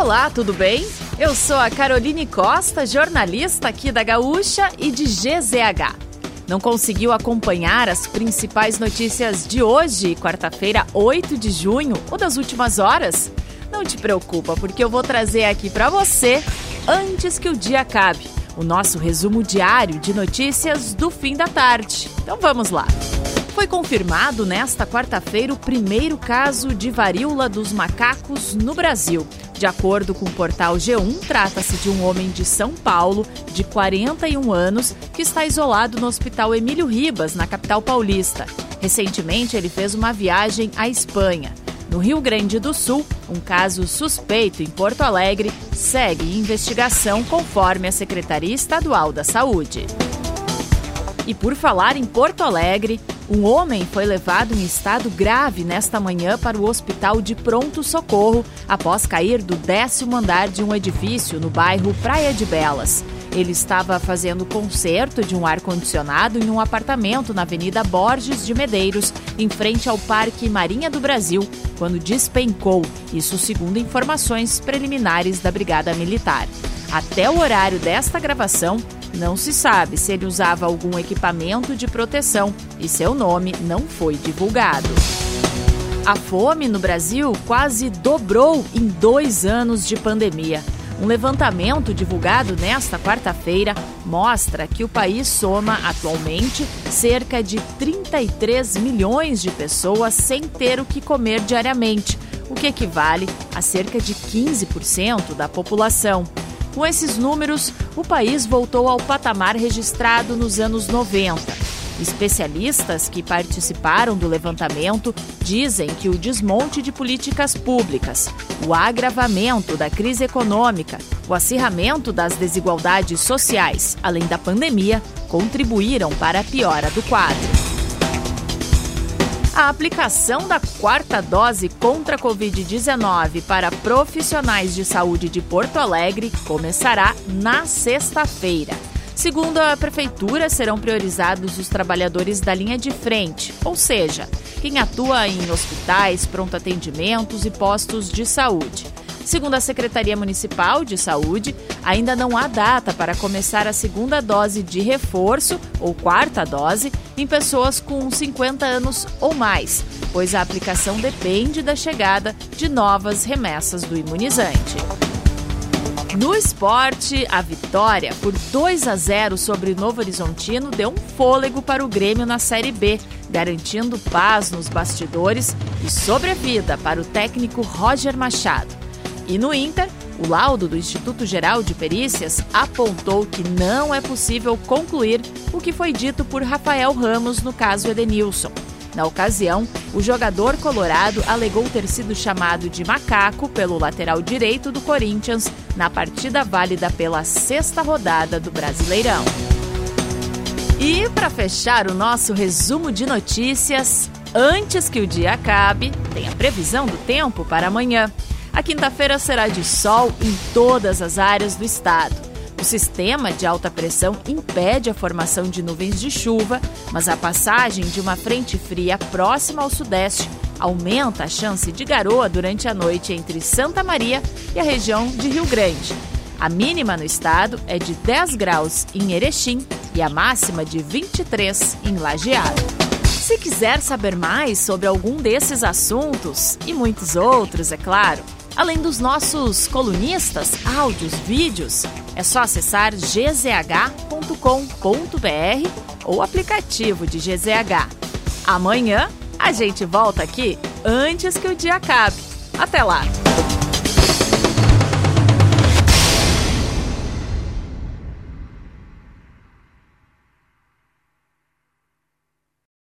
Olá, tudo bem? Eu sou a Caroline Costa, jornalista aqui da Gaúcha e de GZH. Não conseguiu acompanhar as principais notícias de hoje, quarta-feira, 8 de junho, ou das últimas horas? Não te preocupa, porque eu vou trazer aqui para você antes que o dia acabe, o nosso resumo diário de notícias do fim da tarde. Então vamos lá. Foi confirmado nesta quarta-feira o primeiro caso de varíola dos macacos no Brasil. De acordo com o portal G1, trata-se de um homem de São Paulo, de 41 anos, que está isolado no Hospital Emílio Ribas, na capital paulista. Recentemente, ele fez uma viagem à Espanha. No Rio Grande do Sul, um caso suspeito em Porto Alegre segue investigação conforme a Secretaria Estadual da Saúde. E por falar em Porto Alegre, um homem foi levado em estado grave nesta manhã para o hospital de pronto socorro após cair do décimo andar de um edifício no bairro Praia de Belas. Ele estava fazendo conserto de um ar-condicionado em um apartamento na Avenida Borges de Medeiros, em frente ao Parque Marinha do Brasil, quando despencou, isso segundo informações preliminares da Brigada Militar. Até o horário desta gravação, não se sabe se ele usava algum equipamento de proteção e seu nome não foi divulgado. A fome no Brasil quase dobrou em dois anos de pandemia. Um levantamento divulgado nesta quarta-feira mostra que o país soma atualmente cerca de 33 milhões de pessoas sem ter o que comer diariamente, o que equivale a cerca de 15% da população. Com esses números, o país voltou ao patamar registrado nos anos 90. Especialistas que participaram do levantamento dizem que o desmonte de políticas públicas, o agravamento da crise econômica, o acirramento das desigualdades sociais, além da pandemia, contribuíram para a piora do quadro. A aplicação da quarta dose contra a Covid-19 para profissionais de saúde de Porto Alegre começará na sexta-feira. Segundo a Prefeitura, serão priorizados os trabalhadores da linha de frente, ou seja, quem atua em hospitais, pronto atendimentos e postos de saúde. Segundo a Secretaria Municipal de Saúde, ainda não há data para começar a segunda dose de reforço ou quarta dose em pessoas com 50 anos ou mais, pois a aplicação depende da chegada de novas remessas do imunizante. No esporte, a vitória por 2 a 0 sobre o Novo Horizontino deu um fôlego para o Grêmio na Série B, garantindo paz nos bastidores e sobrevida para o técnico Roger Machado. E no Inter, o laudo do Instituto Geral de Perícias apontou que não é possível concluir o que foi dito por Rafael Ramos no caso Edenilson. Na ocasião, o jogador colorado alegou ter sido chamado de macaco pelo lateral direito do Corinthians na partida válida pela sexta rodada do Brasileirão. E para fechar o nosso resumo de notícias, antes que o dia acabe, tem a previsão do tempo para amanhã. A quinta-feira será de sol em todas as áreas do estado. O sistema de alta pressão impede a formação de nuvens de chuva, mas a passagem de uma frente fria próxima ao sudeste aumenta a chance de garoa durante a noite entre Santa Maria e a região de Rio Grande. A mínima no estado é de 10 graus em Erechim e a máxima de 23 em Lajeado. Se quiser saber mais sobre algum desses assuntos e muitos outros, é claro, Além dos nossos colunistas, áudios, vídeos, é só acessar gzh.com.br ou aplicativo de GZH. Amanhã a gente volta aqui antes que o dia acabe. Até lá!